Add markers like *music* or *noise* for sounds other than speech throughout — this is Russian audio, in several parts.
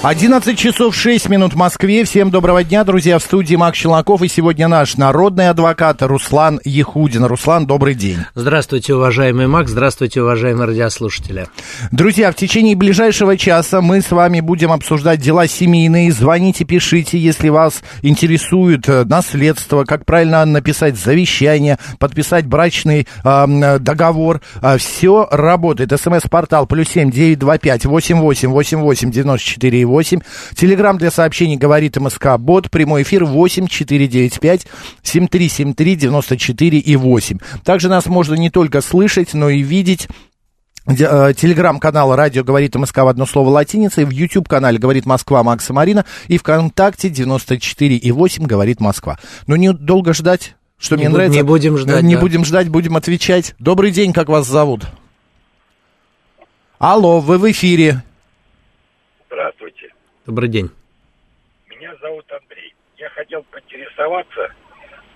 11 часов 6 минут в Москве. Всем доброго дня, друзья. В студии Макс Челноков. И сегодня наш народный адвокат Руслан Ехудин. Руслан, добрый день. Здравствуйте, уважаемый Макс. Здравствуйте, уважаемые радиослушатели. Друзья, в течение ближайшего часа мы с вами будем обсуждать дела семейные. Звоните, пишите, если вас интересует э, наследство, как правильно написать завещание, подписать брачный э, договор. Все работает. СМС-портал плюс семь девять два пять восемь восемь восемь восемь девяносто четыре 8. Телеграмм для сообщений говорит МСК Бот. Прямой эфир 8 495 7373 94 и 8. Также нас можно не только слышать, но и видеть э, телеграм-канал «Радио говорит МСК» в одно слово латиницей, в YouTube-канале «Говорит Москва» Макса Марина и ВКонтакте 94 и 8 «Говорит Москва». Ну, не долго ждать, что не мне бу- нравится. не будем ждать, Не да. будем ждать, будем отвечать. Добрый день, как вас зовут? Алло, вы в эфире. Добрый день. Меня зовут Андрей. Я хотел поинтересоваться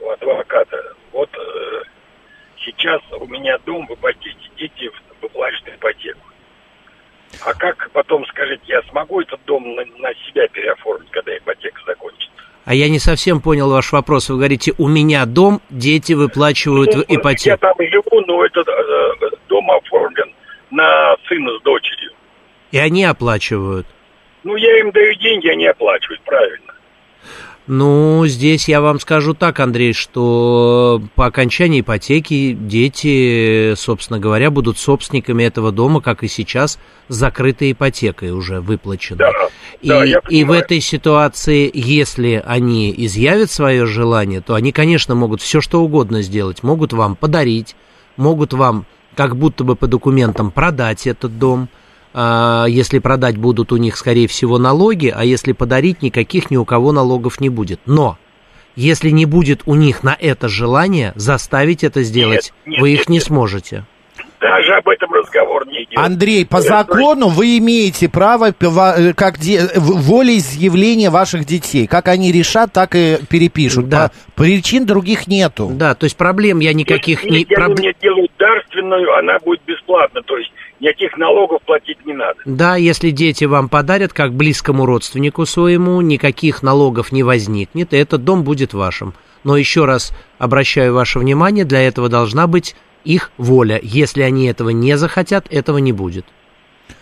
у адвоката. Вот э, сейчас у меня дом в ипотеке, дети выплачивают ипотеку. А как потом, скажите, я смогу этот дом на, на себя переоформить, когда ипотека закончится? А я не совсем понял ваш вопрос. Вы говорите, у меня дом, дети выплачивают Ну, Я ипотеку. там живу, но этот э, дом оформлен на сына с дочерью. И они оплачивают. Ну, я им даю деньги, они оплачивают, правильно. Ну, здесь я вам скажу так, Андрей, что по окончании ипотеки дети, собственно говоря, будут собственниками этого дома, как и сейчас, с закрытой ипотекой уже выплаченной. Да, И, да, я и в этой ситуации, если они изъявят свое желание, то они, конечно, могут все что угодно сделать. Могут вам подарить, могут вам как будто бы по документам продать этот дом. А, Если продать будут у них, скорее всего, налоги, а если подарить, никаких ни у кого налогов не будет. Но если не будет у них на это желание, заставить это сделать нет, вы их нет, не нет. сможете. Даже об этом разговор не идет. Андрей, по Я закону вы имеете право, э, как де- волеизъявления ваших детей. Как они решат, так и перепишут. Да. По- Причин других нету. Да, то есть проблем я никаких Если не... они проб- мне делают дарственную, она будет бесплатна, то есть никаких налогов платить не надо. Да, если дети вам подарят как близкому родственнику своему, никаких налогов не возникнет, и этот дом будет вашим. Но еще раз обращаю ваше внимание, для этого должна быть их воля. Если они этого не захотят, этого не будет.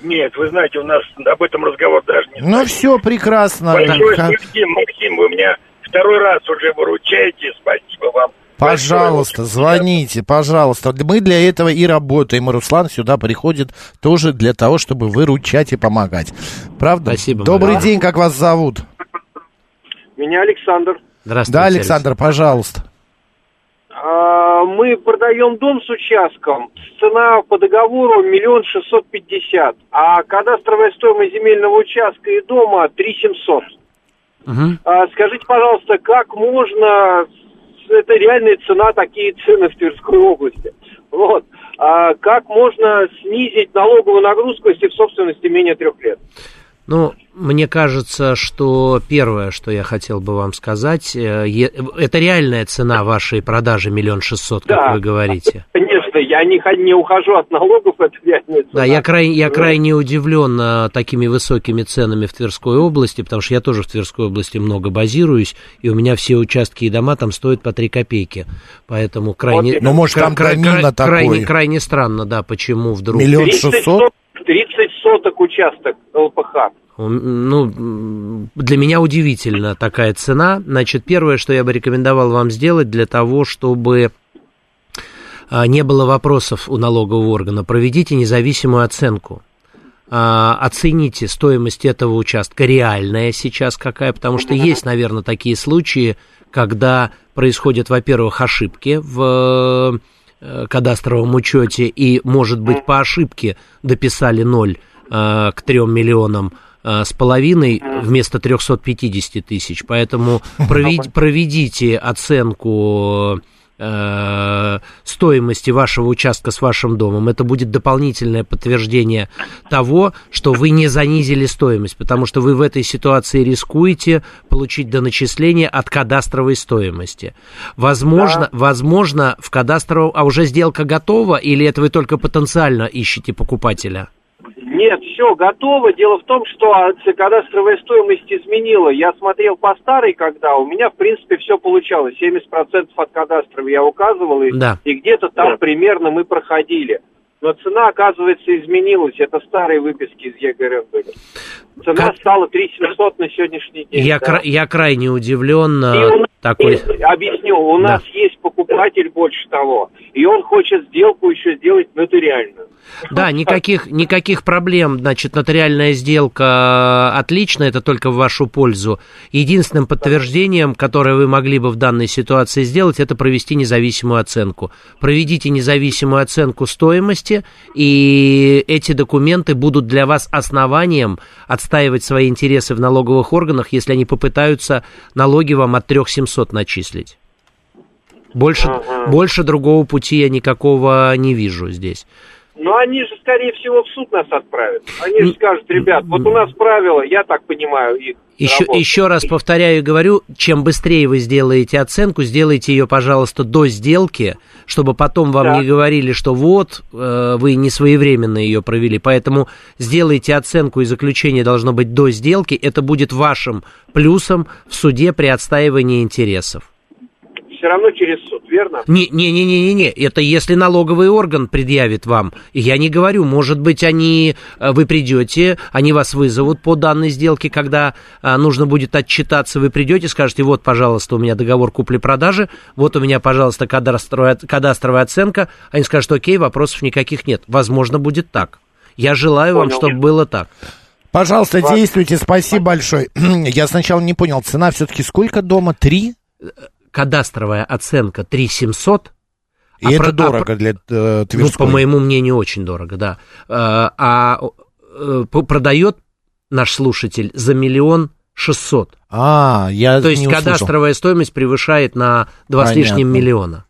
Нет, вы знаете, у нас об этом разговор даже не Ну все, прекрасно. Большое Так, спасибо, Максим, вы меня второй раз уже выручаете, спасибо вам. Пожалуйста, звоните, пожалуйста. Мы для этого и работаем. И Руслан сюда приходит тоже для того, чтобы выручать и помогать. Правда? Спасибо, Добрый Марина. день, как вас зовут? Меня Александр. Здравствуйте. Да, Александр, пожалуйста. А, Мы продаем дом с участком. Цена по договору миллион шестьсот пятьдесят. А кадастровая стоимость земельного участка и дома три семьсот. А, Скажите, пожалуйста, как можно... Это реальная цена, такие цены в Тверской области. Вот. А как можно снизить налоговую нагрузку, если в собственности менее трех лет? Ну, мне кажется, что первое, что я хотел бы вам сказать, э, это реальная цена вашей продажи миллион шестьсот, как Да. вы говорите. Конечно, я не, не ухожу от налогов, это реальная цена. Да, я, крайне, я крайне удивлен э, такими высокими ценами в Тверской области, потому что я тоже в Тверской области много базируюсь, и у меня все участки и дома там стоят по 3 копейки. Поэтому крайне... Вот Ну, может, там кра- кра- громила кра- крайне, крайне странно, да, почему вдруг... Миллион 30 шестьсот? соток, 30 соток участок ЛПХ. Ну, для меня удивительно такая цена. Значит, первое, что я бы рекомендовал вам сделать для того, чтобы а, не было вопросов у налогового органа, проведите независимую оценку. А, Оцените стоимость этого участка, реальная сейчас какая, потому что есть, наверное, такие случаи, когда происходят, во-первых, ошибки в э, кадастровом учете, и, может быть, по ошибке дописали ноль к 3 миллионам э, с половиной вместо 350 тысяч. Поэтому *laughs* провед- проведите оценку э, стоимости вашего участка с вашим домом. Это будет дополнительное подтверждение того, что вы не занизили стоимость, потому что вы в этой ситуации рискуете получить доначисление от кадастровой стоимости. Возможно, да. возможно в кадастровом... А уже сделка готова или это вы только потенциально ищете покупателя? Нет, все готово. Дело в том, что кадастровая стоимость изменила. Я смотрел по старой, когда у меня, в принципе, все получалось. 70% от кадастровой я указывал, и, да. и где-то там да. примерно мы проходили. Но цена, оказывается, изменилась. Это старые выписки из ЕГРФ были. Цена как... стала 3700 на сегодняшний день. Я, да. кра- я крайне удивлен. И такой... есть, объясню, у да. нас есть покупатель больше того, и он хочет сделку еще сделать нотариальную. Да, никаких, никаких проблем, значит, нотариальная сделка отлично, это только в вашу пользу. Единственным подтверждением, которое вы могли бы в данной ситуации сделать, это провести независимую оценку. Проведите независимую оценку стоимости, и эти документы будут для вас основанием отстаивать свои интересы в налоговых органах, если они попытаются налоги вам от 3700 начислить. Больше, ага. больше другого пути я никакого не вижу здесь. Но они же, скорее всего, в суд нас отправят. Они же скажут, ребят, вот у нас правила, я так понимаю, их еще, еще раз повторяю и говорю, чем быстрее вы сделаете оценку, сделайте ее, пожалуйста, до сделки, чтобы потом вам да. не говорили, что вот, э, вы не своевременно ее провели. Поэтому сделайте оценку и заключение должно быть до сделки. Это будет вашим плюсом в суде при отстаивании интересов все равно через суд, верно? Не-не-не-не-не, это если налоговый орган предъявит вам. Я не говорю, может быть, они, э, вы придете, они вас вызовут по данной сделке, когда а, нужно будет отчитаться, вы придете, скажете, вот, пожалуйста, у меня договор купли-продажи, вот у меня, пожалуйста, кадастровая, кадастровая оценка. Они скажут, окей, вопросов никаких нет. Возможно, будет так. Я желаю Понял. вам, чтобы было так. Пожалуйста, действуйте, спасибо большое. *clears throat* Я сначала не понял, цена все-таки сколько дома? Три? Кадастровая оценка 3700. И а это про, дорого а, для э, Тверской? Ну, по моему мнению, очень дорого, да. А, а э, продает наш слушатель за миллион шестьсот. А, я То есть кадастровая стоимость превышает на два Понятно. с лишним миллиона.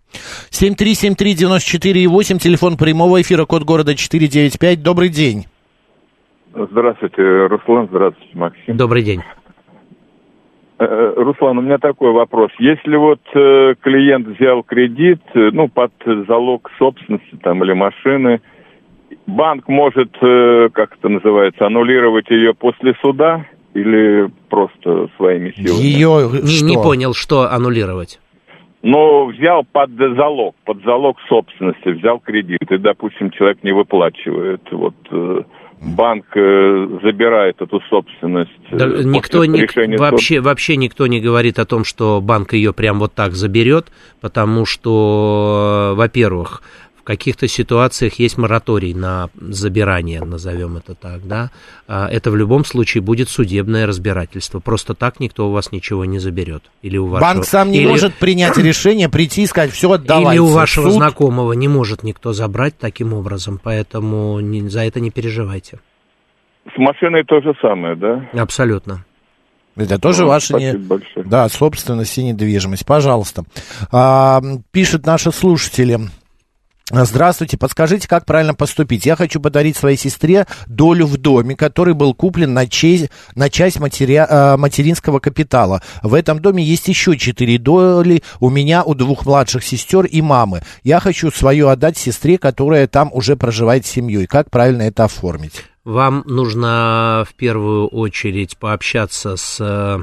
7373948, телефон прямого эфира, код города 495. Добрый день. Здравствуйте, Руслан, здравствуйте, Максим. Добрый день. Э, Руслан, у меня такой вопрос. Если вот э, клиент взял кредит, э, ну, под залог собственности там или машины, банк может, как это называется, аннулировать ее после суда или просто своими силами? Ее не, не понял, что аннулировать. Ну, взял под залог, под залог собственности, взял кредит, и, допустим, человек не выплачивает. Вот банк э, забирает эту собственность. Э, да, никто не, вообще, суда. вообще никто не говорит о том, что банк ее прям вот так заберет, потому что, во-первых, каких-то ситуациях есть мораторий на забирание, назовем это так, да, а это в любом случае будет судебное разбирательство. Просто так никто у вас ничего не заберет. Или у вашего... Банк сам не или... может принять *clears throat* решение, прийти и сказать, все, отдавайте. Или у вашего суд... знакомого не может никто забрать таким образом, поэтому не, за это не переживайте. С машиной то же самое, да? Абсолютно. Это тоже ну, ваша не... большое. Да, собственность и недвижимость. Пожалуйста. А, пишут наши слушатели. Здравствуйте, подскажите, как правильно поступить? Я хочу подарить своей сестре долю в доме, который был куплен на, честь, на часть матери, э, материнского капитала. В этом доме есть еще четыре доли у меня, у двух младших сестер и мамы. Я хочу свою отдать сестре, которая там уже проживает с семьей. Как правильно это оформить? Вам нужно в первую очередь пообщаться с э,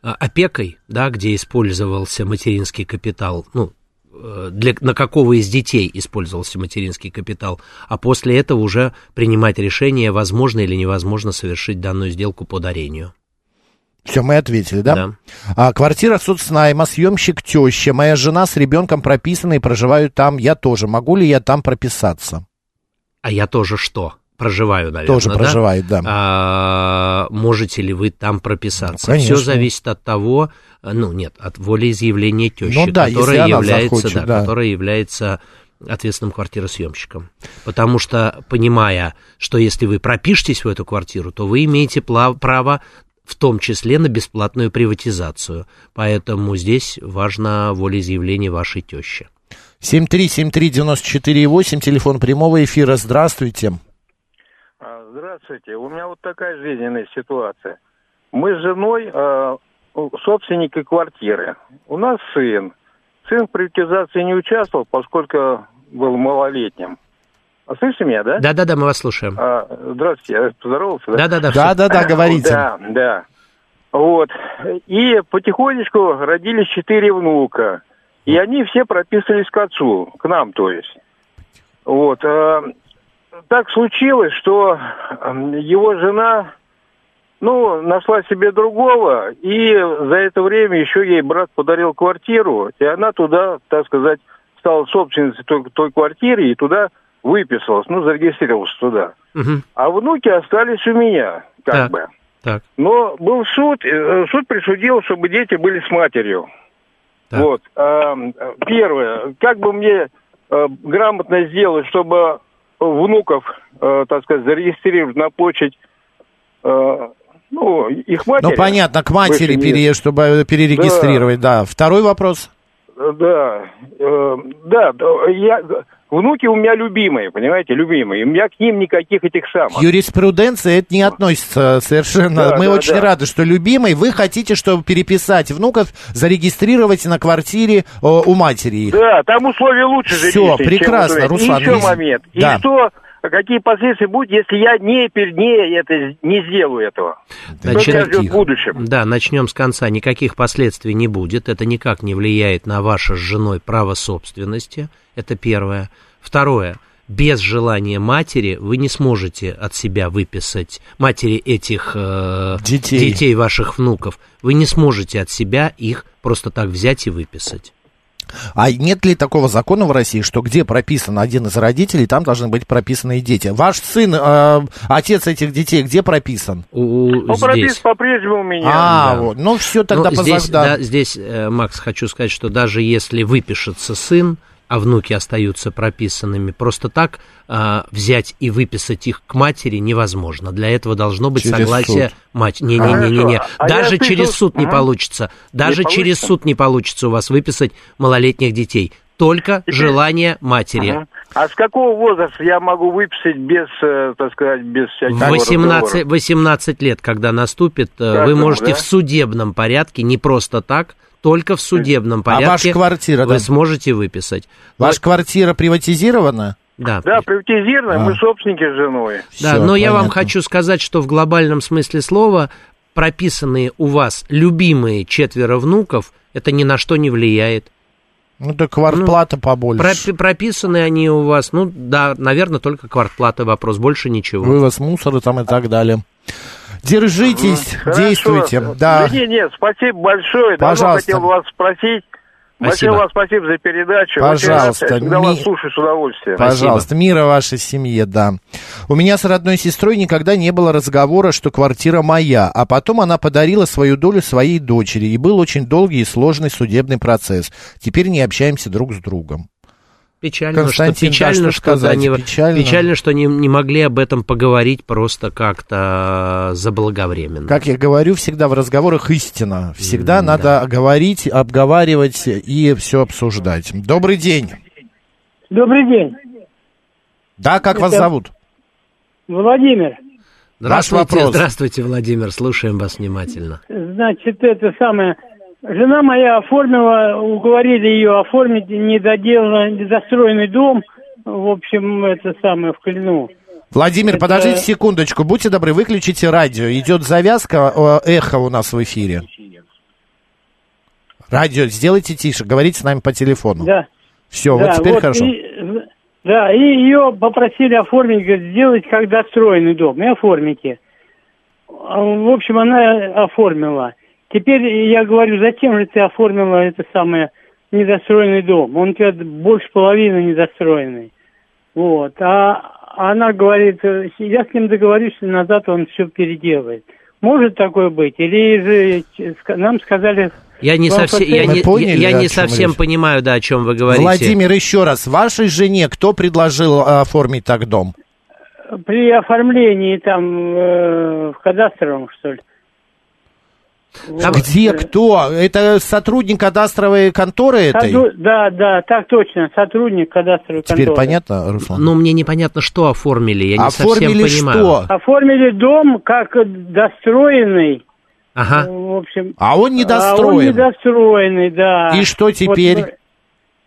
опекой, да, где использовался материнский капитал, ну, для, на какого из детей использовался материнский капитал, а после этого уже принимать решение, возможно или невозможно совершить данную сделку по дарению. Все, мы ответили, да? Да. А, квартира соцнайма, съемщик теща, моя жена с ребенком прописаны и проживают там, я тоже. Могу ли я там прописаться? А я тоже что? Проживаю, наверное. Тоже да? проживает, да. А, можете ли вы там прописаться? Ну, Все зависит от того, ну нет, от волеизъявления тещи, ну, да, которая, является, захочет, да, да. которая является ответственным квартиросъемщиком. Потому что, понимая, что если вы пропишетесь в эту квартиру, то вы имеете право в том числе на бесплатную приватизацию. Поэтому здесь важно волеизъявление вашей тещи. 7373948, телефон прямого эфира. Здравствуйте. Здравствуйте. У меня вот такая жизненная ситуация. Мы с женой э, собственники квартиры. У нас сын. Сын в приватизации не участвовал, поскольку был малолетним. А слышите меня, да? Да-да-да, мы вас слушаем. А, здравствуйте, я поздоровался, да? Да-да-да. Да-да-да, говорите. Да, да. Вот. И потихонечку родились четыре внука. И они все прописались к отцу, к нам, то есть. Вот. Так случилось, что его жена, ну, нашла себе другого, и за это время еще ей брат подарил квартиру, и она туда, так сказать, стала собственницей той, той квартиры и туда выписалась, ну, зарегистрировалась туда. Мгм. А внуки остались у меня, как Так. бы. Так, Но был суд, э, суд присудил, чтобы дети были с матерью. Так. Вот. а, Первое. Как бы мне э, грамотно сделать, чтобы внуков, э, так сказать, зарегистрировать на почту, э, ну, их матери. Ну, понятно, к матери, пере, чтобы перерегистрировать, да. Второй вопрос. Э, Да, э, да, да, я, внуки у меня любимые, понимаете, любимые. У меня к ним никаких этих самых. К юриспруденции это не относится совершенно. Да, Мы да, очень да. рады, что любимый. Вы хотите, чтобы переписать внуков, зарегистрировать на квартире о, у матери их. Да, там условия лучше чем прекрасно. Руслан, И еще момент. Да. И что, какие последствия будут, если я не, пер- не, это, не сделаю этого? Значит, что в будущем? Да, начнем с конца. Никаких последствий не будет. Это никак не влияет на ваше с женой право собственности. Это первое. Второе. Без желания матери вы не сможете от себя выписать матери этих э, Детей. ваших внуков. Вы не сможете от себя их просто так взять и выписать. А нет ли такого закона в России, что где прописан один из родителей, там должны быть прописаны и дети? Ваш сын, э, отец этих детей, где прописан? У, Ну, здесь. пропис по-прежнему у меня. А, да. вот. Ну, все тогда Ну, поза- здесь, да. да, здесь, э, Макс, хочу сказать, что даже если выпишется сын, а внуки остаются прописанными, просто так а, взять и выписать их к матери невозможно. Для этого должно быть Через согласие суд. мать. Не-не-не-не. Хорошо. А Даже я слышал- через суд не получится. Даже Не через получится? суд не получится у вас выписать малолетних детей. Только Теперь- желание матери. Мгм. А с какого возраста я могу выписать без, э, так сказать, без всяких В 18, 18 лет, когда наступит, э, вы можете да? в судебном порядке, не просто так, только в судебном А порядке ваша квартира, вы да? сможете выписать. Ваша квартира приватизирована? Да. Да, приватизировано, А. мы собственники с женой. Да, Всё, но я вам понятно. хочу сказать, что в глобальном смысле слова прописанные у вас любимые четверо внуков, это ни на что не влияет. Ну, так квартплата побольше. Пропи- прописаны они у вас, ну да, наверное, только квартплата вопрос, больше ничего. Вывоз мусора там и так далее. Держитесь, Хорошо. действуйте. Да. нет, нет, спасибо большое. Давно Пожалуйста. хотел вас спросить. Спасибо. Большое вам спасибо за передачу. Пожалуйста, рад, всегда ми- вас слушаю с удовольствием. Пожалуйста, мира вашей семье, да. У меня с родной сестрой никогда не было разговора, что квартира моя, а потом она подарила свою долю своей дочери, и был очень долгий и сложный судебный процесс. Теперь не общаемся друг с другом. Печально, Константин, что, печально, да, что что, сказать, да, не- печально. печально, что не, не могли об этом поговорить просто как-то заблаговременно. Как я говорю, всегда в разговорах истина. Всегда надо говорить, обговаривать и все обсуждать. Добрый день. Добрый день, Да, как вас Это- зовут? Владимир. Здравствуйте, вопрос. здравствуйте, Владимир, слушаем вас внимательно. Значит, это самое... Жена моя оформила, уговорили ее оформить недоделанный, недостроенный дом. В общем, это самое, в Клину. Владимир, Это- подождите секундочку, будьте добры, выключите радио. Идет завязка, э, эхо у нас в эфире. Радио, сделайте тише, говорите с нами по телефону. Да. Все, да, вот теперь вот хорошо. и- да, и ее попросили оформить, говорит, сделать как достроенный дом, и оформите. А, В общем, она оформила. Теперь я говорю, зачем же ты оформила это самое недостроенный дом? Он у тебя больше половины недостроенный. Вот. А она говорит, я с ним договорюсь, и назад он все переделает. Может такое быть? Или же нам сказали... Я не совсем, я не, поняли, я да, не совсем речь? понимаю, да, о чем вы говорите. Владимир, еще раз, вашей жене кто предложил э, оформить так дом? При оформлении там э, в кадастровом, что ли. Вот. Где кто? Это сотрудник кадастровой конторы этой? Сотру- Да, да, так точно, сотрудник кадастровой Теперь конторы. понятно, Руслан? Ну, мне непонятно, что оформили, я не Оформили совсем понимаю. что? Оформили дом как достроенный, Ага. в общем. А он А он недостроен. недостроенный, да. И что теперь? Вот,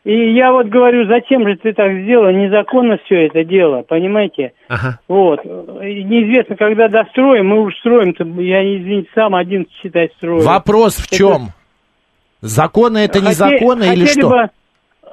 и я вот говорю, зачем же ты так сделал? Незаконно все это дело, понимаете? Ага. Вот. И Неизвестно, когда достроим, мы уж строим-то, я, извините, сам один, считай, строю. Вопрос в чем? Законно это Хоте- незаконно или хотели что? бы-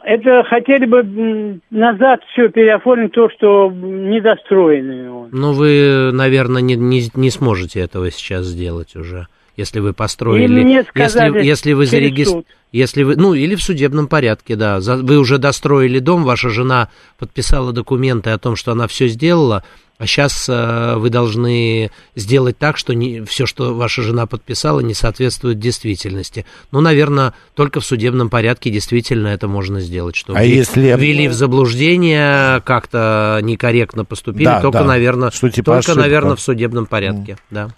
это хотели бы назад все переоформить то, что недостроенный он. Ну, вы, наверное, не, не, не сможете этого сейчас сделать уже. Если вы построили... Мне сказали, если, если вы зарегистрировали... Если вы, ну, или в судебном порядке, да. За- вы уже достроили дом, ваша жена подписала документы о том, что она все сделала, а сейчас вы должны сделать так, что не, все, что ваша жена подписала, не соответствует действительности. Ну, наверное, только в судебном порядке действительно это можно сделать. Что А ввели- если- ввели в заблуждение, как-то некорректно поступили, Да, только, да. наверное, Что типа только, ошибка. наверное, в судебном порядке, да.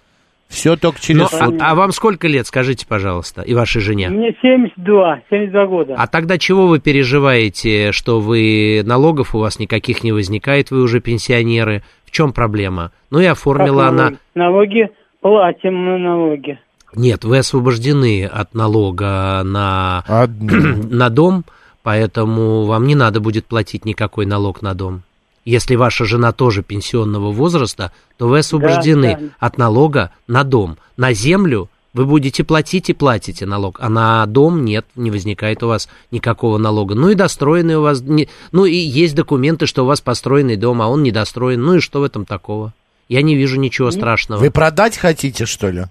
Все только через Но, суд. а, а вам сколько лет, скажите, пожалуйста, и вашей жене? Мне 72, 72 года. А тогда чего вы переживаете, что вы налогов у вас никаких не возникает, вы уже пенсионеры? В чем проблема? Ну и оформила Как она... налоги? Платим мы налоги. Нет, вы освобождены от налога на, Одну. *clears throat* на дом, поэтому вам не надо будет платить никакой налог на дом. Если ваша жена тоже пенсионного возраста, то вы освобождены да. от налога на дом. На землю вы будете платить и платите налог, а на дом нет, не возникает у вас никакого налога. Ну и достроенный у вас, не- ну и есть документы, что у вас построенный дом, а он недостроен. Ну и что в этом такого? Я не вижу ничего страшного. Вы продать хотите, что ли?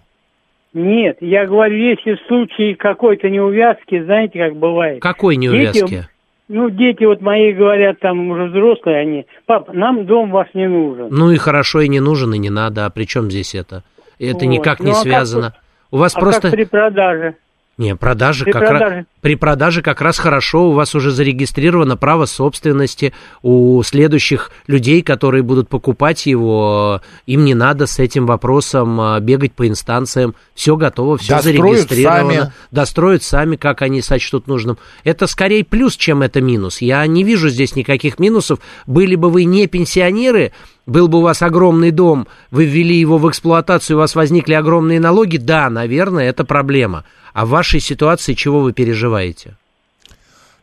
Нет, я говорю, если в случае какой-то неувязки, знаете, как бывает. Какой неувязки? Дети, ну, дети вот мои говорят, там уже взрослые они, пап, нам дом ваш не нужен. Ну и хорошо, и не нужен, и не надо. А при чем здесь это? Это Вот. никак не Ну, а как связано. У вас а просто... как при продаже? Не, продажи При как раз... продаже. При продаже как раз хорошо, у вас уже зарегистрировано право собственности, у следующих людей, которые будут покупать его, им не надо с этим вопросом а, бегать по инстанциям, все готово, все Достроят зарегистрировано, сами. достроят сами, как они сочтут нужным. Это скорее плюс, чем это минус. Я не вижу здесь никаких минусов. Были бы вы не пенсионеры, был бы у вас огромный дом, вы ввели его в эксплуатацию, у вас возникли огромные налоги, да, наверное, это проблема. А в вашей ситуации чего вы переживаете?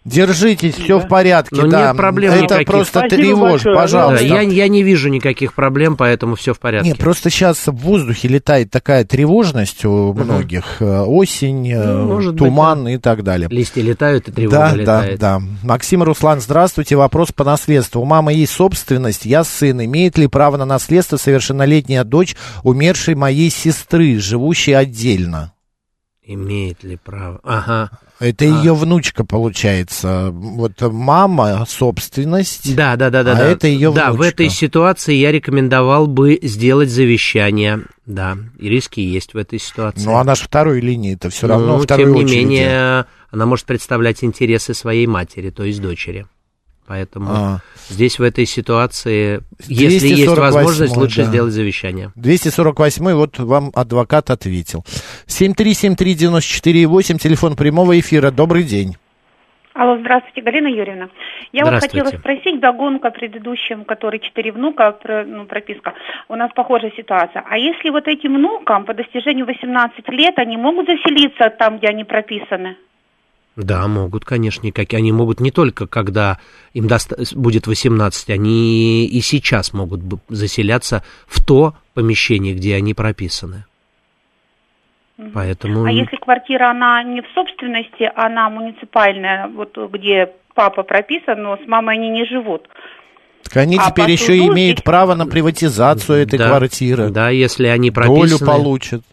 Держитесь, все в порядке, Ну, да. нет проблем Это никаких. просто Спасибо тревожь, большое. Да, пожалуйста. я, я не вижу никаких проблем, поэтому все в порядке. Нет, просто сейчас в воздухе летает такая тревожность у многих. Э, Осень, э, Ну, может быть, туман и так далее. Листья летают, и тревога Да, летает. да, да. Максим Руслан, здравствуйте. Вопрос по наследству. У мамы есть собственность, я сын. Имеет ли право на наследство совершеннолетняя дочь умершей моей сестры, живущей отдельно? Имеет ли право? Ага. Это ее внучка, получается. Вот мама, собственность. Да, да, да, да. А да. это её Да, в внучка. этой ситуации я рекомендовал бы сделать завещание. Да, и риски есть в этой ситуации. Ну, она же второй линии, это все равно Ну, второй тем не очереди. менее, она может представлять интересы своей матери, то есть дочери. Поэтому А. здесь в этой ситуации, если есть 248, возможность, лучше да. сделать завещание. 248 вот вам адвокат ответил. 7373948, телефон прямого эфира. Добрый день. Алло, здравствуйте, Галина Юрьевна. Я вот хотела спросить догонку о предыдущем, который четыре внука, про- ну, прописка. У нас похожая ситуация. А если вот этим внукам по достижению 18 лет, они могут заселиться там, где они прописаны? Да, могут, конечно, никакие. Они могут не только, когда им доста- будет 18, они и сейчас могут заселяться в то помещение, где они прописаны. Поэтому... А если квартира, она не в собственности, она муниципальная, вот где папа прописан, но с мамой они не живут. Так они А теперь еще суду имеют право на приватизацию этой Да, квартиры. Да, если они Долю прописаны... получат.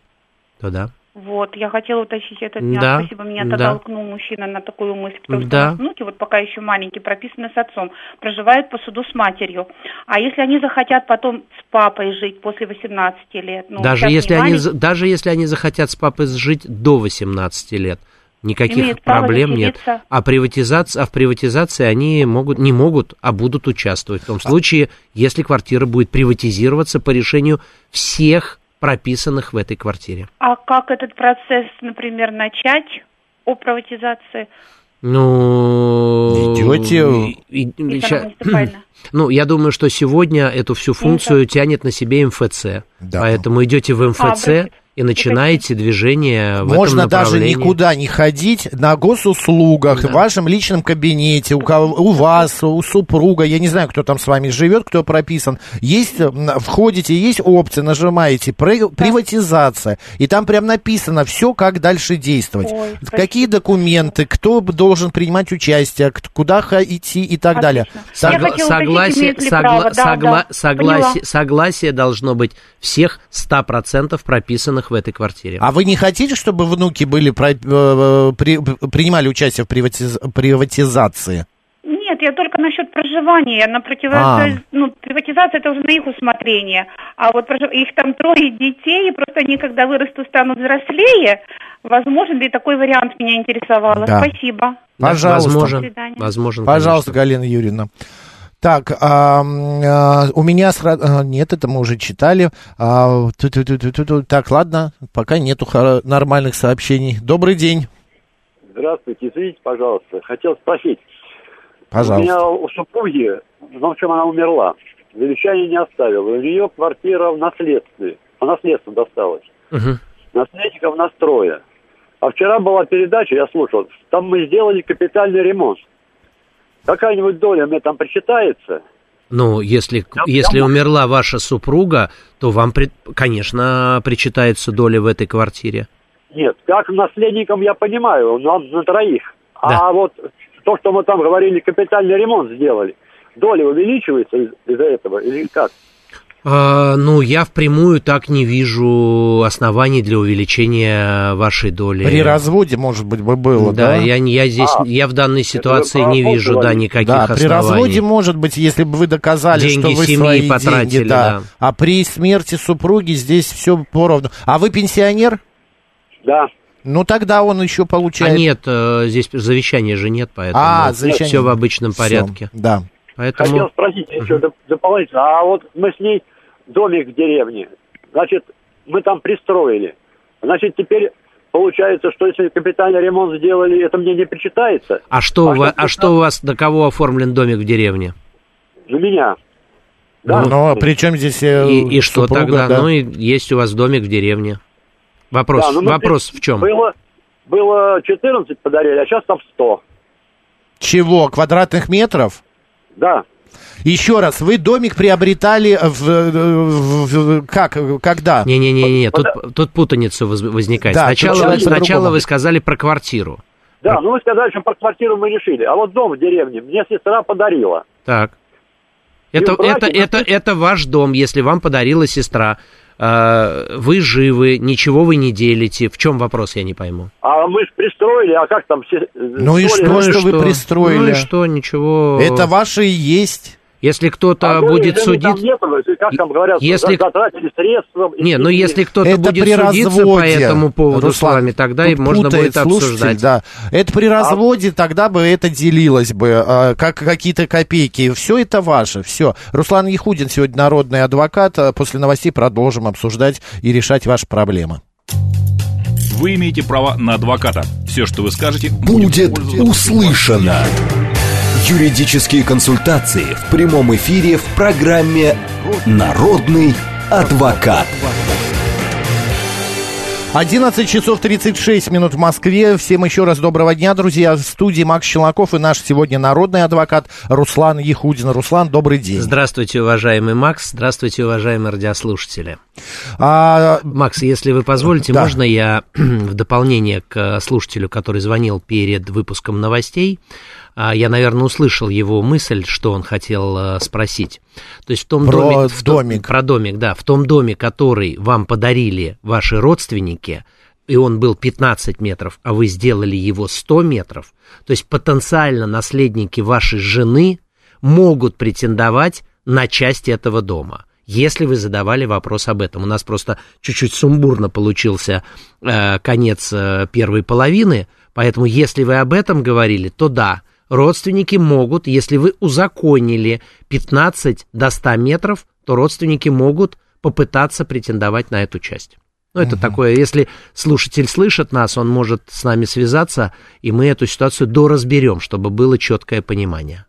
То да. Вот, я хотела уточнить этот дня. Да, Спасибо, меня да. толкнул мужчина на такую мысль, потому что Да. у нас внуки, вот пока еще маленькие, прописаны с отцом, проживают по суду с матерью. А если они захотят потом с папой жить после 18 лет? Ну, даже, если они, даже если они захотят с папой жить до 18 лет, никаких проблем нет. А, приватизация, а в приватизации они могут, не могут, а будут участвовать. В том случае, если квартира будет приватизироваться по решению всех прописанных в этой квартире. А как этот процесс, например, начать о приватизации? Ну... Идете... и- и- она муниципальная? Ну, я думаю, что сегодня эту всю функцию тянет на себе МФЦ. Да. Поэтому идете в МФЦ бросить. и начинаете движение в Можно этом даже никуда не ходить на госуслугах, в вашем личном кабинете, у, кого, у вас, у супруга, я не знаю, кто там с вами живет, кто прописан. Есть, входите, есть опция, нажимаете «При- приватизация, и там прям написано все, как дальше действовать. Ой, спасибо. Какие документы, кто должен принимать участие, куда идти и так далее. Отлично. Согла- хотела согласие, согла- право. Да, согла- да, согласие, согласие должно быть всех 100% прописанных в этой квартире. А вы не хотите, чтобы внуки были про- э, при- принимали участие в приватиз- приватизации? Нет, я только насчет проживания. На А. приватизацию, ну, приватизация это уже на их усмотрение. А вот их там трое детей, и просто они, когда вырастут, станут взрослее. Возможен ли такой вариант меня интересовало? Да. Спасибо. Пожалуйста. Свидания. возможен, Пожалуйста, конечно. Галина Юрьевна. Так, а, а, у меня сра- а, нет, это мы уже читали. А, ту-ту-ту-ту-ту. Так, ладно, пока нету нормальных сообщений. Добрый день, Здравствуйте, извините, пожалуйста. Хотел спросить. У пожалуйста. меня у супруги, ну, в общем, она умерла. Завещание не оставила. У нее квартира в наследстве. По наследству досталась. Мгм. Наследников настроя. А вчера была передача, я слушал, там мы сделали капитальный ремонт. Какая-нибудь доля мне там причитается? Ну, если, Я- если я- умерла ваша супруга, то вам, пред- конечно, причитается доля в этой квартире. Нет, как наследникам я понимаю, нам на троих. Да. А вот то, что мы там говорили, капитальный ремонт сделали, доля увеличивается из- из-за этого или как? А, ну, я впрямую так не вижу оснований для увеличения вашей доли. При разводе, может быть, бы было, да? да, я, не- я здесь, А, я в данной ситуации не вижу, да, никаких Да, при оснований. разводе, может быть, если бы вы доказали, Деньги что вы семьи свои потратили, деньги, да. да. А при смерти супруги здесь все поровну. А вы пенсионер? Да. Ну, тогда он еще А получает... нет, э, здесь завещания же нет, поэтому А, завещание. все в обычном порядке. Да. Поэтому... Хотел спросить еще доп- дополнительно. А вот мы с ней домик в деревне, значит, мы там пристроили. Значит, теперь получается, что если капитальный ремонт сделали, это мне не причитается? А что, А у вас, а что у вас, до кого оформлен домик в деревне? На меня. Да? Ну, а при чем здесь э, И, и что супруга, тогда? да? Ну, и есть у вас домик в деревне. Вопрос, Да, ну, мы вопрос при- в чем? Было, было 14 подарили, а сейчас там 100. Чего? Квадратных метров? Да. Еще раз, вы домик приобретали в, в- в- как, когда? Не-не-не, тут, тут путаница воз- возникает. Да, сначала человек сначала вы сказали про квартиру. Да, ну вы сказали, что про квартиру мы решили. А вот дом в деревне мне сестра подарила. Так. Это, браке это, это, это ваш дом, если вам подарила сестра. Э, Вы живы, ничего вы не делите. В чем вопрос, я не пойму. А мы же пристроили, а как там все... Ну и что, что вы пристроили? Ну и что, ничего. Это ваше и есть. Если кто-то А будет судить... нету, как там говорят, Если- затратили средства. Не, ну если кто-то будет при судиться по этому поводу Руслан, с вами, тогда и можно путает будет обсуждать. Да. Это при разводе, тогда бы это делилось бы, а, как какие-то копейки. Все это ваше, все. Руслан Яхудин сегодня народный адвокат. А После новостей продолжим обсуждать и решать ваши проблемы. Вы имеете право на адвоката. Все, что вы скажете, Будет пользоваться услышано. Юридические консультации в прямом эфире в программе «Народный адвокат». 11 часов 36 минут в Москве. Всем еще раз доброго дня, друзья. В студии Макс Челноков и наш сегодня народный адвокат Руслан Яхудин. Руслан, добрый день. Здравствуйте, уважаемый Макс. Здравствуйте, уважаемые радиослушатели. А, Макс, если вы позволите, Да. можно я *clears throat* в дополнение к слушателю, который звонил перед выпуском новостей, а, я, наверное, услышал его мысль, что он хотел э, спросить. То есть в том Про доме... в том- домик. про домик, да. В том доме, который вам подарили ваши родственники, и он был 15 метров, а вы сделали его 100 метров, то есть потенциально наследники вашей жены могут претендовать на часть этого дома. Если вы задавали вопрос об этом, у нас просто чуть-чуть сумбурно получился э, конец э, первой половины, поэтому если вы об этом говорили, то да, родственники могут, если вы узаконили 15 до 100 метров, то родственники могут попытаться претендовать на эту часть. Ну, это такое, если слушатель слышит нас, он может с нами связаться, и мы эту ситуацию доразберем, чтобы было четкое понимание.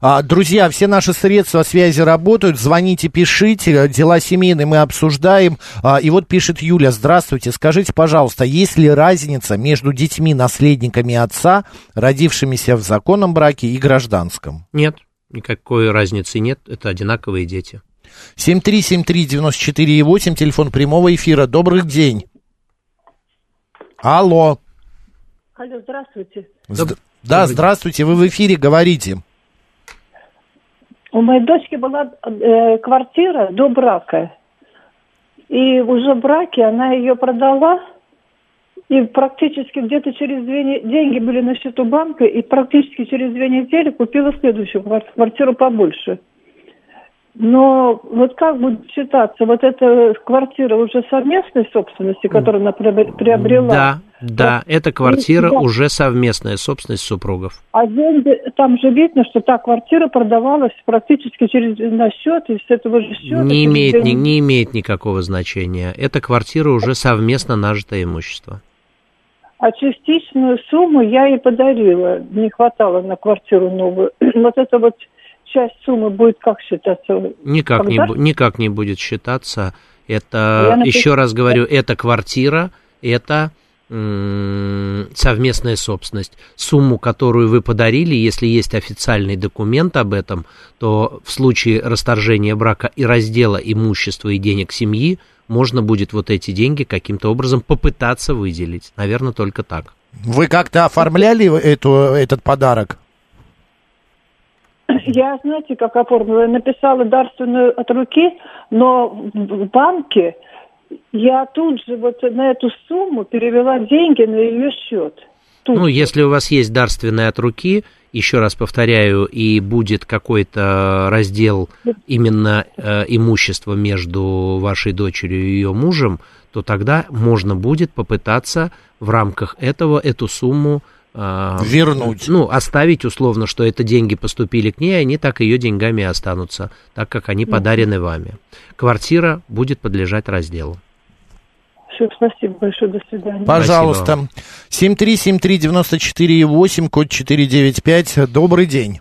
А, Друзья, все наши средства связи работают. Звоните, пишите. Дела семейные мы обсуждаем. А, И вот пишет Юля. Здравствуйте. Скажите, пожалуйста, есть ли разница между детьми-наследниками отца, родившимися в законном браке и гражданском? Нет, никакой разницы нет. Это одинаковые дети. 7373948, телефон прямого эфира. Добрый день. Алло. Алло, здравствуйте. Зд- да, здравствуйте, вы в эфире говорите. У моей дочки была э, квартира до брака. И уже в браке она ее продала. И практически где-то через две не- деньги были на счету банка, и практически через две недели купила следующую квар- квартиру побольше. Но вот как будет считаться, вот эта квартира уже совместной собственности, которую она приобр- приобрела? Да, да, эта квартира да. уже совместная собственность супругов. А деньги, там же видно, что та квартира продавалась практически через на счет, и с этого же счета... Не имеет, ни- не имеет никакого значения. Эта квартира уже совместно нажитое имущество. А частичную сумму я ей подарила. Не хватало на квартиру новую. *clears throat* Вот эта вот часть суммы будет как считаться? Никак не, Когда? бу- никак не будет считаться. Я Это, напишу- еще раз говорю, это квартира, это совместная собственность. Сумму, которую вы подарили, если есть официальный документ об этом, то в случае расторжения брака и раздела имущества и денег семьи, можно будет вот эти деньги каким-то образом попытаться выделить. Наверное, только так. Вы как-то оформляли эту, этот подарок? Я, знаете, как оформила? Написала дарственную от руки, но в банке я тут же вот на эту сумму перевела деньги на ее счет. Тут Ну, если у вас есть дарственные от руки, еще раз повторяю, и будет какой-то раздел именно э, имущества между вашей дочерью и ее мужем, то тогда можно будет попытаться в рамках этого эту сумму Вернуть. Ну, оставить условно, что это деньги поступили к ней, они так ее деньгами и останутся, так как они подарены вами. Квартира будет подлежать разделу. Всё, спасибо большое, до свидания. Пожалуйста. 7373948, код 495. Добрый день.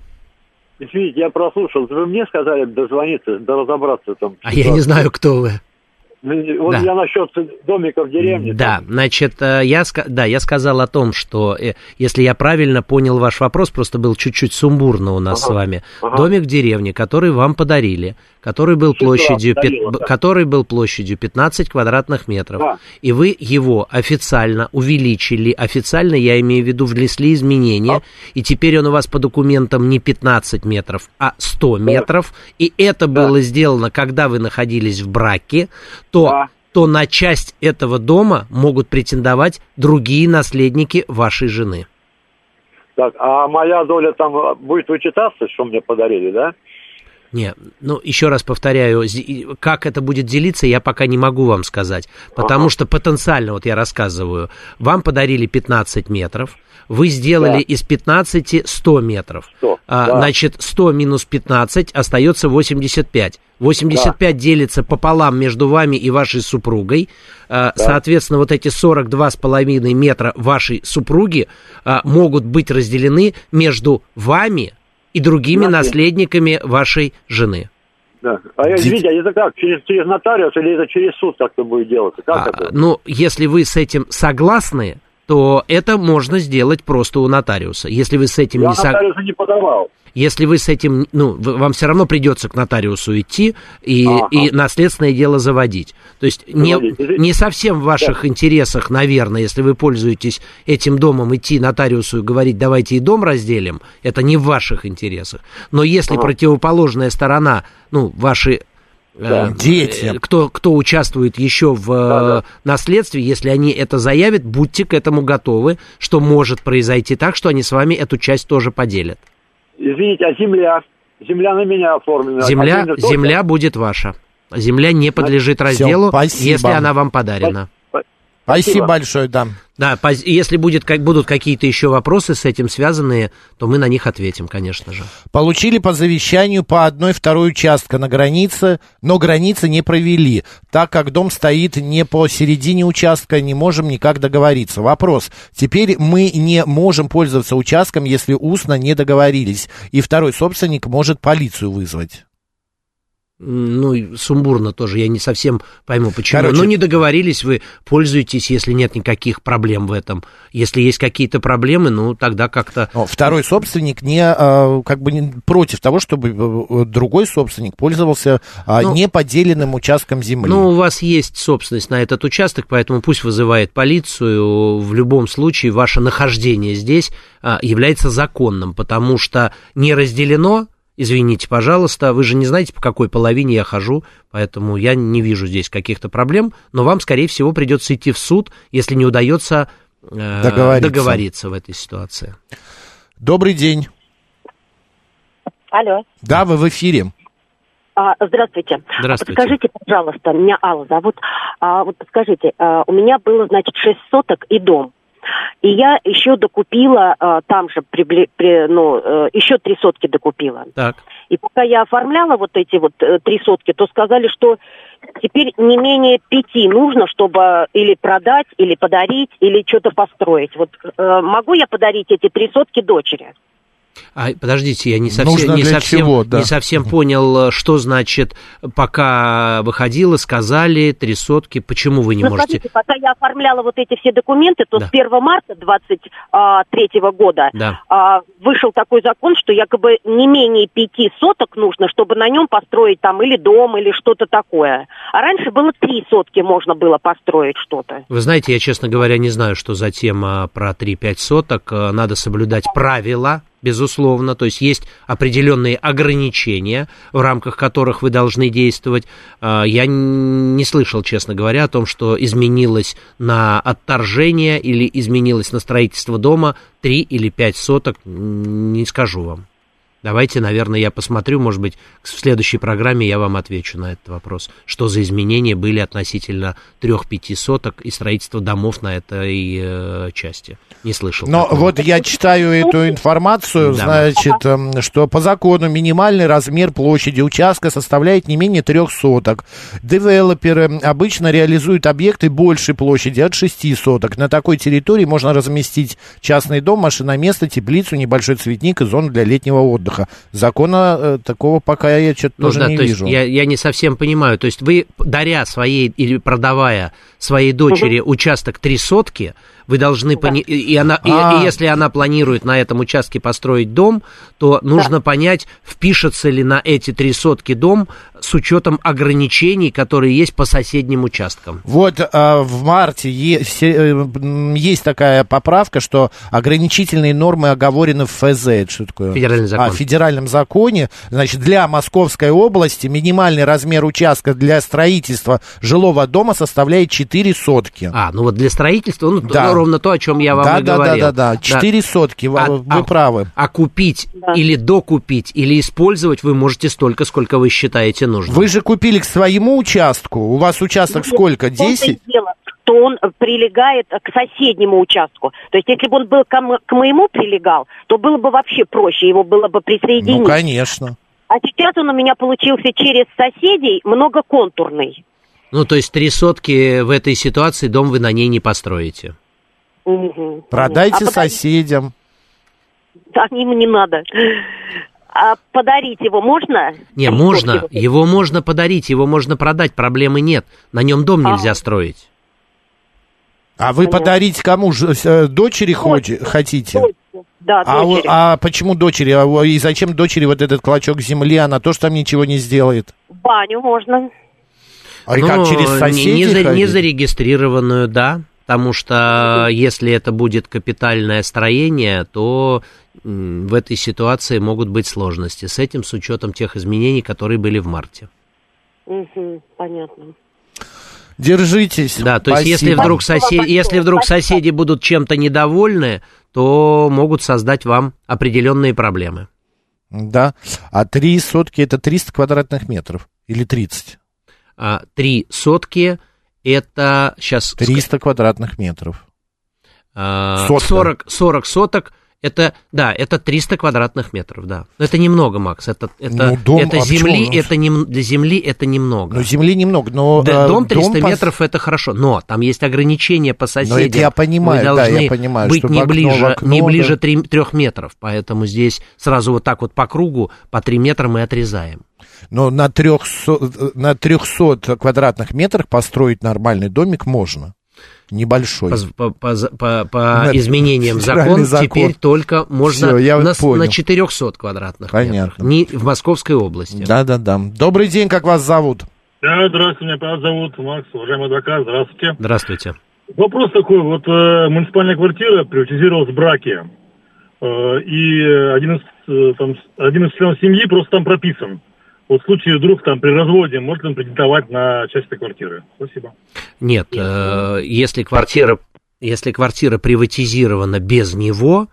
Извините, я прослушал. Вы мне сказали дозвониться, да разобраться там. А я не знаю, кто вы. Вот Да. я насчет домика в деревне. Да, значит, э, я, да, я сказал о том, что, э, если я правильно понял ваш вопрос, просто был чуть-чуть сумбурно у нас Ага, с вами. ага. Домик в деревне, который вам подарили, который был Сестра площадью, подарила, б- да. который был площадью 15 квадратных метров, Да. и вы его официально увеличили, официально я имею в виду внесли изменения, и теперь он у вас по документам не 15 метров, а 100 метров, и это было сделано, когда вы находились в браке, то Да. то на часть этого дома могут претендовать другие наследники вашей жены. Так, а моя доля там будет вычитаться, что мне подарили, да? Не, ну, еще раз повторяю, как это будет делиться, я пока не могу вам сказать. Потому что потенциально, вот я рассказываю, вам подарили 15 метров, вы сделали Да. из 15 100 метров. 100, А, да. Значит, 100 минус 15 остается 85. 85 делится пополам между вами и вашей супругой. А, Соответственно, вот эти 42,5 метра вашей супруги а, могут быть разделены между вами и другими наследниками вашей жены. Да. А я, извините, а это как? Через, через нотариус или это через суд как-то будет делаться? Как А, это? Ну, если вы с этим согласны, то это можно сделать просто у нотариуса. Если вы с этим Я не нотариуса не подавал. Если вы с этим, ну, вам все равно придется к нотариусу идти и, Ага. и наследственное дело заводить. То есть не, не совсем в ваших интересах, наверное, если вы пользуетесь этим домом, идти нотариусу и говорить, давайте и дом разделим, это не в ваших интересах. Но если Ага. противоположная сторона, ну, ваши Э, Дети. э, кто, кто участвует еще в э, Да, да. наследстве, если они это заявят, будьте к этому готовы, что может произойти так, что они с вами эту часть тоже поделят. Извините, а земля? Земля на меня оформлена. Земля, тоже? земля будет ваша. Земля не подлежит разделу, спасибо. если она вам подарена. Спа- Спасибо большое, да. Да, если будет, как, будут какие-то еще вопросы с этим связанные, то мы на них ответим, конечно же. Получили по завещанию по одной второй участка на границе, но границы не провели. Так как дом стоит не по середине участка, не можем никак договориться. Вопрос. Теперь мы не можем пользоваться участком, если устно не договорились. И второй собственник может полицию вызвать. Ну, сумбурно тоже, я не совсем пойму, почему. Короче- Ну, не договорились, вы пользуетесь, если нет никаких проблем в этом. Если есть какие-то проблемы, ну, тогда как-то... Но Второй собственник не э, как бы не против того, чтобы э, другой собственник пользовался э, Ну, неподеленным участком земли. Ну, у вас есть собственность на этот участок, поэтому пусть вызывает полицию. В любом случае, ваше нахождение здесь а, является законным, потому что не разделено, извините, пожалуйста, вы же не знаете, по какой половине я хожу, поэтому я не вижу здесь каких-то проблем, но вам, скорее всего, придется идти в суд, если не удается э, Договориться. договориться в этой ситуации. Добрый день. Алло. Да, вы в эфире. А, здравствуйте. Здравствуйте. Подскажите, пожалуйста, меня Алла зовут. А, вот подскажите, а, у меня было, значит, 6 соток и дом. И я еще докупила а, там же, прибли- при- ну, э, еще три сотки докупила. Так. И пока я оформляла вот эти вот э, три сотки, то сказали, что теперь не менее пяти нужно, чтобы или продать, или подарить, или что-то построить. Вот э, могу я подарить эти три сотки дочери? А, подождите, я не совсем, Нужно не совсем, чего, да. не совсем понял, э, что значит, пока выходила, сказали, три сотки, почему вы не ну, можете... смотрите, пока я оформляла вот эти все документы, то Да. с 1 марта 23 года Да. а, вышел такой закон, что якобы не менее пяти соток нужно, чтобы на нем построить там или дом, или что-то такое. А раньше было три сотки можно было построить что-то. Вы знаете, я, честно говоря, не знаю, что за тема про 3-5 соток. Э, Надо соблюдать правила, безусловно. То есть есть определенные ограничения, в рамках которых вы должны действовать. Э, Я не слышал, честно говоря, о том, что изменилось на отторжение или изменилось на строительство дома 3 или 5 соток. Не скажу вам. Давайте, наверное, я посмотрю, может быть, в следующей программе я вам отвечу на этот вопрос. Что за изменения были относительно трех-пяти соток и строительства домов на этой э, части? Не слышал. Но такого. вот я читаю эту информацию, Да. значит, эм, что по закону минимальный размер площади участка составляет не менее трех соток. Девелоперы обычно реализуют объекты большей площади от 6 соток. На такой территории можно разместить частный дом, машиноместо, теплицу, небольшой цветник и зону для летнего отдыха. Закона э, такого пока я что-то Ну тоже да, не то есть вижу. я, я не совсем понимаю. То есть вы, даря своей или продавая своей дочери участок три сотки, вы должны пони- и, и она, и- А. и, если она планирует на этом участке построить дом, то нужно понять, впишется ли на эти три сотки дом с учетом ограничений, которые есть по соседним участкам. Вот а, в марте е- се- э, есть такая поправка, что ограничительные нормы оговорены в ФЗ. Это что такое? Федеральный закон. А, в федеральном законе. Значит, для Московской области минимальный размер участка для строительства жилого дома составляет 4 сотки. А, ну вот для строительства, ну, Да. Ну, ровно то, о чем я вам да, и да, говорил. да, да, да, 4 сотки, вы, А- вы а- правы. А купить или докупить, или использовать вы можете столько, сколько вы считаете нужным. Вы же купили к своему участку. У вас участок сколько? В том-то и 10? дело, что он прилегает к соседнему участку. То есть, если бы он был к, м- к моему прилегал, то было бы вообще проще, его было бы присоединить. Ну, конечно. А сейчас он у меня получился через соседей многоконтурный. Ну, то есть три сотки в этой ситуации дом вы на ней не построите. Мгм. Продайте А соседям. Да, им не надо. А подарить его можно? Не, можно, его можно подарить, его можно продать, проблемы нет. На нем дом нельзя строить. А вы подарить кому? Ж- э, Дочери хоч- хотите? Да, А, дочери. а почему дочери? А и зачем дочери вот этот клочок земли? Она тоже там ничего не сделает. Баню можно. А и как, Ну, через не- соседей не, за- не зарегистрированную, да. Потому что если это будет капитальное строение, то в этой ситуации могут быть сложности с этим, с учетом тех изменений, которые были в марте. Мгм, понятно. Держитесь. Да, то есть если вдруг, сосед... если вдруг соседи будут чем-то недовольны, то могут создать вам определенные проблемы. Да. А три сотки это 300 квадратных метров. Или 30. А, Три сотки – это сейчас... 300 квадратных метров. А, Сотка. 40, 40 соток, это, да, это 300 квадратных метров, да. Но это немного, Макс, это, это, Ну, дом, это а земли, почему это не, для земли это немного. Ну, земли немного, но... Да, э, дом 300 пос- метров это хорошо, но там есть ограничения по соседям. это я понимаю, Вы да, я понимаю, быть не окно, ближе, окно, не ближе 3, метров, поэтому здесь сразу вот так вот по кругу по 3 метра мы отрезаем. Но на 300, на 300 квадратных метрах построить нормальный домик можно. Небольшой. По, по- по- по- по Ну, изменениям закон, закон. теперь только можно Всё, я на, понял. на 400 квадратных Понятно. метрах, не в Московской области. Да-да-да. Добрый день, как вас зовут? Да, здравствуйте, меня Павел зовут, Макс, уважаемый адвокат, здравствуйте. Здравствуйте. Вопрос такой, вот э, муниципальная квартира приватизировалась в браке, э, и один из, э, там, один из членов семьи просто там прописан. Вот в случае вдруг там при разводе, может ли он претендовать на часть этой квартиры? Спасибо. Нет, э, если квартира, если квартира приватизирована без него,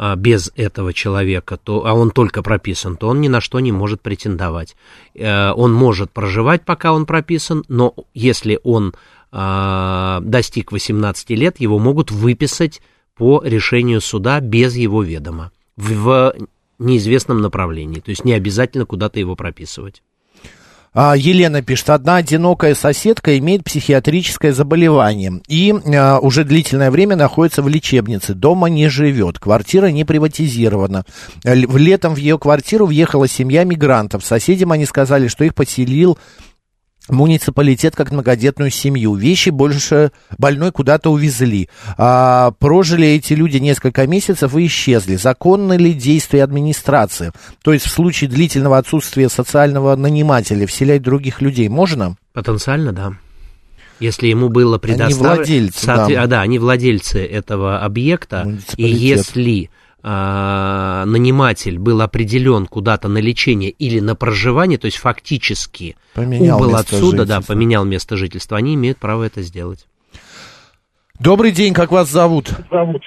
а, без этого человека, то, а он только прописан, то он ни на что не может претендовать. Э, Он может проживать, пока он прописан, но если он а, достиг 18 лет, его могут выписать по решению суда без его ведома в неизвестном направлении. То есть не обязательно куда-то его прописывать. А, Елена пишет, одна одинокая соседка имеет психиатрическое заболевание и а, уже длительное время находится в лечебнице, дома не живет, квартира не приватизирована. Летом в ее квартиру въехала семья мигрантов. Соседям они сказали, что их поселил муниципалитет как многодетную семью. Вещи больше больной куда-то увезли. А, прожили эти люди несколько месяцев и исчезли. Законны ли действия администрации? То есть в случае длительного отсутствия социального нанимателя вселять других людей можно? Потенциально, да. Если ему было предоставлено... владельцы, да. А, да, они владельцы этого объекта. И если а, наниматель был определен куда-то на лечение или на проживание, то есть фактически Поменял убыл место отсюда, да, жительства. поменял место жительства, они имеют право это сделать. Добрый день, как вас зовут? Зовут.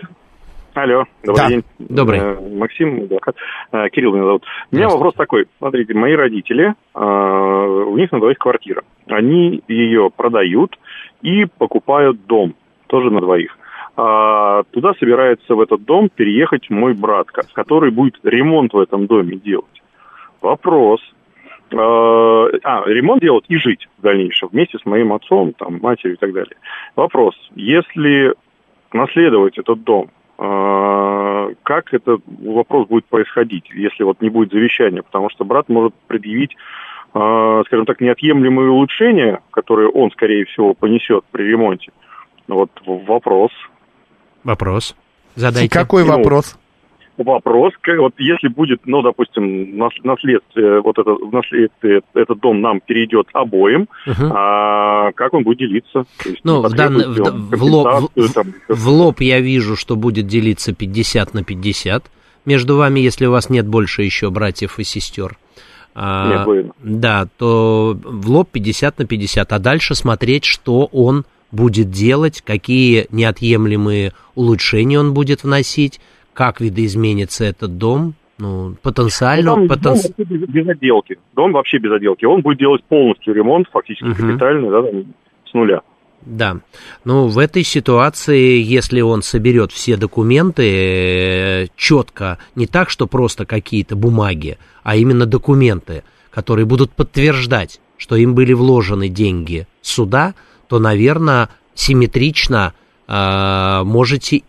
Алло, добрый Да. день. Добрый. Э, Максим, адвокат. Э, Кирилл меня зовут. У меня вопрос такой. Смотрите, мои родители, э, у них на двоих квартира. Они ее продают и покупают дом, тоже на двоих. А туда собирается в этот дом переехать мой брат, ко- который будет ремонт в этом доме делать. Вопрос. Э, А, ремонт делать и жить в дальнейшем вместе с моим отцом, там, матерью и так далее. Вопрос. Если наследовать этот дом, э, как этот вопрос будет происходить, если вот не будет завещания? Потому что брат может предъявить, скажем так, неотъемлемые улучшения, которые он, скорее всего, понесет при ремонте. Вот вопрос. Вопрос. Задайте. Какой Ну, вопрос? Вопрос, как, вот если будет, ну, допустим, нас- наследствие, вот это, в наследствие, этот дом нам перейдет обоим, Мгм. а как он будет делиться? То есть Ну, в, данный- в, в лоб, в- там, в лоб я вижу, что будет делиться 50 на 50 между вами, если у вас нет больше еще братьев и сестер. А, Нет, вы- да, то в лоб 50 на 50, а дальше смотреть, что он будет делать, какие неотъемлемые улучшения он будет вносить, как видоизменится этот дом, ну, потенциально... Ну, там потен- дом вообще без, без отделки. Дом вообще без отделки. Он будет делать полностью ремонт, фактически Мгм. капитальный, да, там, с нуля. Да. Ну, в этой ситуации, если он соберет все документы четко, не так, что просто какие-то бумаги, а именно документы, которые будут подтверждать, что им были вложены деньги суда, то, наверное, симметрично а, можете,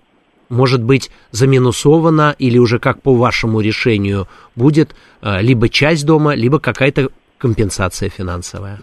может быть, заминусовано или уже как по вашему решению будет а, либо часть дома, либо какая-то компенсация финансовая.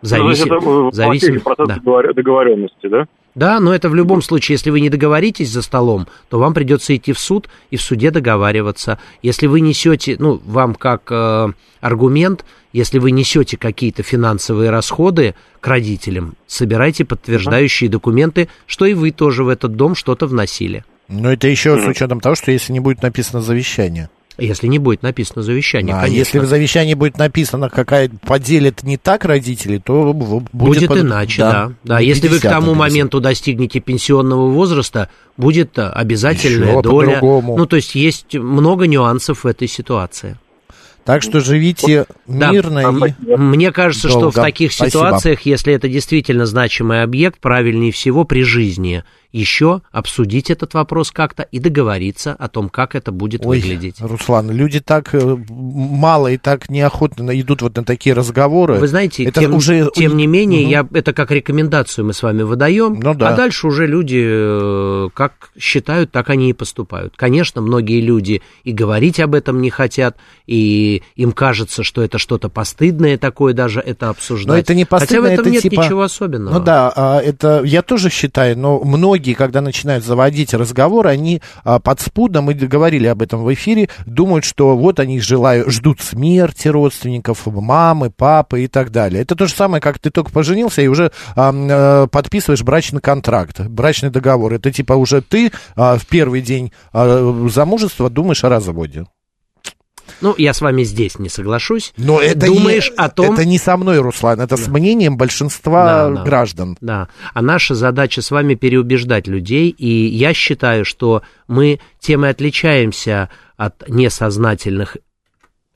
Ну, Зависит, э, зависит, процесс да. договор- договоренности, да? Да, но это в любом случае, если вы не договоритесь за столом, то вам придется идти в суд и в суде договариваться. Если вы несете, ну, вам как э, аргумент, если вы несете какие-то финансовые расходы к родителям, собирайте подтверждающие документы, что и вы тоже в этот дом что-то вносили. Но это еще с учетом того, что если не будет написано завещание. Если не будет написано завещание, а конечно. если в завещании будет написано, какая поделит не так родители, то будет, Будет, под- иначе, да. Да, не если вы к 50 тому написано. моменту достигнете пенсионного возраста, будет э, обязательная Еще доля. по-другому. Ну, то есть есть много нюансов в этой ситуации. Так что живите Да. мирно и... Мне кажется, что в долго. таких Спасибо. ситуациях, если это действительно значимый объект, правильнее всего при жизни еще обсудить этот вопрос как-то и договориться о том, как это будет Ой, выглядеть. Руслан, люди так э, мало и так неохотно идут вот на такие разговоры. Вы знаете, это тем, уже... тем не менее, Мгм. я это как рекомендацию мы с вами выдаем, Ну да. а дальше уже люди э, как считают, так они и поступают. Конечно, многие люди и говорить об этом не хотят, и им кажется, что это что-то постыдное такое даже это обсуждать. Но это не Хотя в постыдно, этом это нет типа... ничего особенного. Ну да, а, это я тоже считаю, но многие, когда начинают заводить разговор, они а, подспудно, мы говорили об этом в эфире, думают, что вот они желают, ждут смерти родственников, мамы, папы и так далее. Это то же самое, как ты только поженился и уже а, э, подписываешь брачный контракт, брачный договор. Это типа уже ты а, в первый день а, замужества думаешь о разводе. Ну, я с вами здесь не соглашусь. Но это Думаешь не, о том... Это не со мной, Руслан, это с мнением большинства Да, да. граждан. Да, а наша задача с вами переубеждать людей, и я считаю, что мы тем и отличаемся от несознательных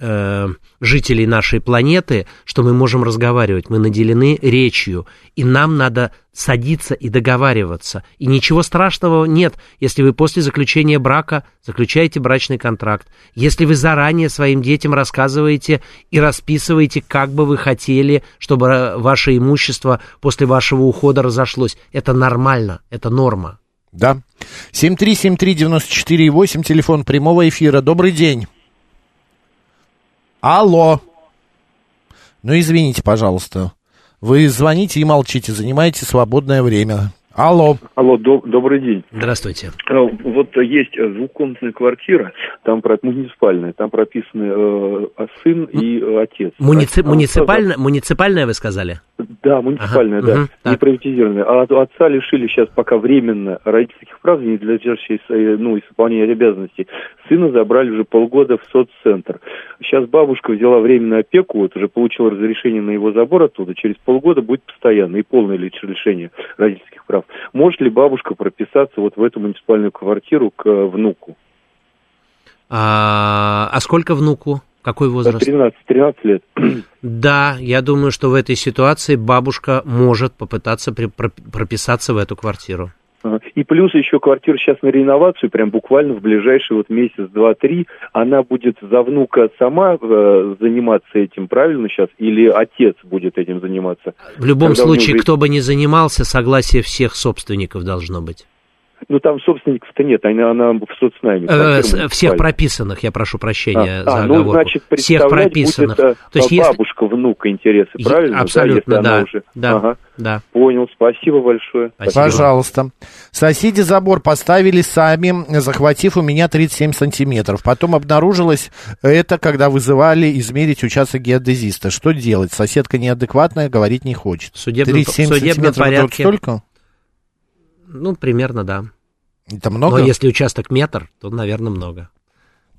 э, жителей нашей планеты, что мы можем разговаривать, мы наделены речью, и нам надо садиться и договариваться. И ничего страшного нет, если вы после заключения брака заключаете брачный контракт, если вы заранее своим детям рассказываете и расписываете, как бы вы хотели, чтобы э, ваше имущество после вашего ухода разошлось. Это нормально, это норма. Да. 7373948, телефон прямого эфира. Добрый день. Алло. Ну, извините, пожалуйста. Вы звоните и молчите, занимаете свободное время. Алло. Алло, до- добрый день. Здравствуйте. Э, Вот есть э, двухкомнатная квартира, там про- муниципальная, там прописаны э, а сын и э, отец. Муници- А- муниципальная, муниципальная вы сказали? Да, муниципальная, Ага, да, мгм, не так. приватизированная. А от отца лишили сейчас пока временно родительских прав, не для держащей, э, ну, исполнения обязанностей. Сына забрали уже полгода в соццентр. Сейчас бабушка взяла временную опеку, вот уже получила разрешение на его забор оттуда, через полгода будет постоянно и полное лиш- лишение родительских прав. Может ли бабушка прописаться вот в эту муниципальную квартиру к э, внуку? А, а сколько внуку? Какой возраст? 13, 13 лет. *clears throat* Да, я думаю, что в этой ситуации бабушка может попытаться прописаться в эту квартиру. И плюс еще квартира сейчас на реновацию, прям буквально в ближайший вот месяц, два, три. Она будет за внука сама э, заниматься этим, правильно сейчас? Или отец будет этим заниматься? В любом Когда случае, уже- кто бы ни занимался, согласие всех собственников должно быть. Ну, там собственников-то нет, она, она в соцнайме. Э, всех муниципальная. прописанных, я прошу прощения А, за а, ну, оговорку. значит, всех прописанных. будет, э, То есть, если... бабушка, внука интересы, правильно? абсолютно, если она да, уже- да, Ага. да. Понял, спасибо большое. Пожалуйста. Соседи забор поставили сами, захватив у меня 37 сантиметров. Потом обнаружилось это, когда вызывали измерить участок геодезиста. Что делать? Соседка неадекватная, говорить не хочет. В судебном, 37 в судебном сантиметров порядке. столько? Ну, примерно, да. Это много? Но если участок метр, то, наверное, много.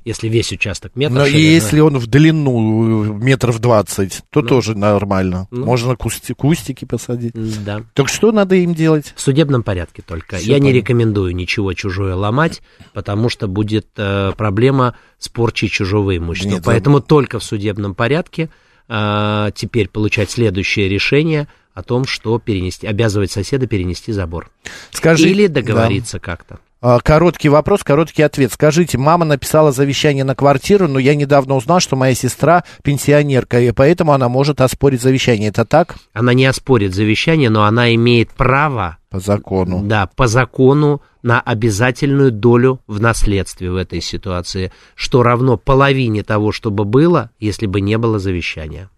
Если весь участок метр. Но ширина- если он в длину метров 20, то Ну. тоже нормально. Ну. Можно кусти- кустики посадить. Да. Так что надо им делать? В судебном порядке только. Всё Я не понятно. рекомендую ничего чужое ломать, потому что будет э, проблема с порчей чужого имущества. Нет, Поэтому только в судебном порядке э, теперь получать следующее решение о том, что перенести, обязывать соседа перенести забор. Скажи, Или да. договориться как-то. А, Короткий вопрос, короткий ответ. Скажите, мама написала завещание на квартиру, но я недавно узнал, что моя сестра пенсионерка, и поэтому она может оспорить завещание. Это так? Она не оспорит завещание, но она имеет право По закону. Да, по закону на обязательную долю в наследстве в этой ситуации, что равно половине того, что бы было, если бы не было завещания.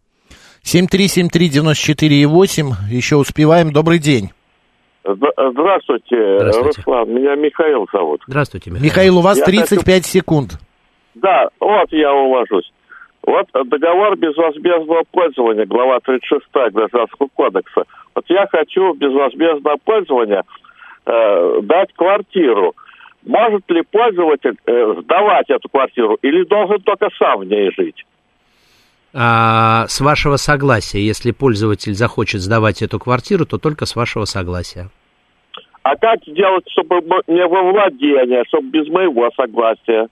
7373948, еще успеваем. Добрый день. Здравствуйте, Здравствуйте. Руслан. Меня Михаил зовут. Здравствуйте, Михаил. Михаил, у вас Я 35 секунд. Да, вот я уложусь. Вот договор безвозмездного пользования, глава 36 Гражданского кодекса. Вот я хочу безвозмездное пользование э, дать квартиру. Может ли пользователь э, сдавать эту квартиру или должен только сам в ней жить? А, с вашего согласия, если пользователь захочет сдавать эту квартиру, то только с вашего согласия. А как сделать, чтобы не во владение, чтобы без моего согласия?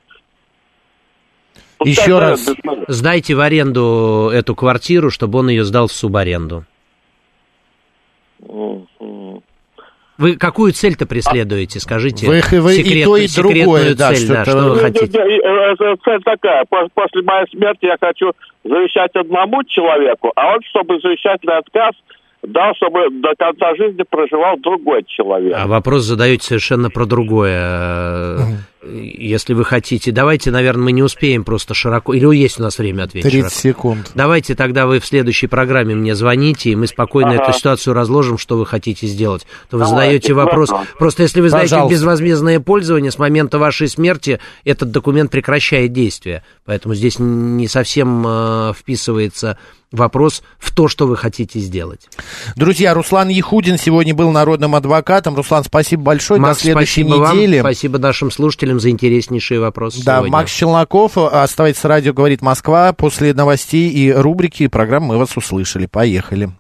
Еще раз. Сдайте в аренду эту квартиру, чтобы он ее сдал в субаренду. Мгм. Вы какую цель-то преследуете, скажите? Вы- вы и Секретную- то, и другое, да, цель, да, что-то что вы вы- хотите? Не, э, э, Цель такая. Пос- После моей смерти я хочу завещать одному человеку, а он, чтобы завещательный отказ дал, чтобы до конца жизни проживал другой человек. А вопрос задаете совершенно про другое. Если вы хотите, давайте, наверное, мы не успеем просто широко. Или есть у нас время ответить? 30 широко? секунд. Давайте тогда вы в следующей программе мне звоните, и мы спокойно Ага. эту ситуацию разложим, что вы хотите сделать. То вы Давайте, задаете вопрос. хорошо. Просто если вы знаете Пожалуйста. безвозмездное пользование, с момента вашей смерти этот документ прекращает действие. Поэтому здесь не совсем э, вписывается вопрос в то, что вы хотите сделать. Друзья, Руслан Ехудин сегодня был народным адвокатом. Руслан, спасибо большое. Макс, До следующей спасибо вам, недели. спасибо нашим слушателям за интереснейшие вопросы Да, сегодня. Макс Челноков, оставайтесь радио «Говорит Москва». После новостей и рубрики программы мы вас услышали. Поехали.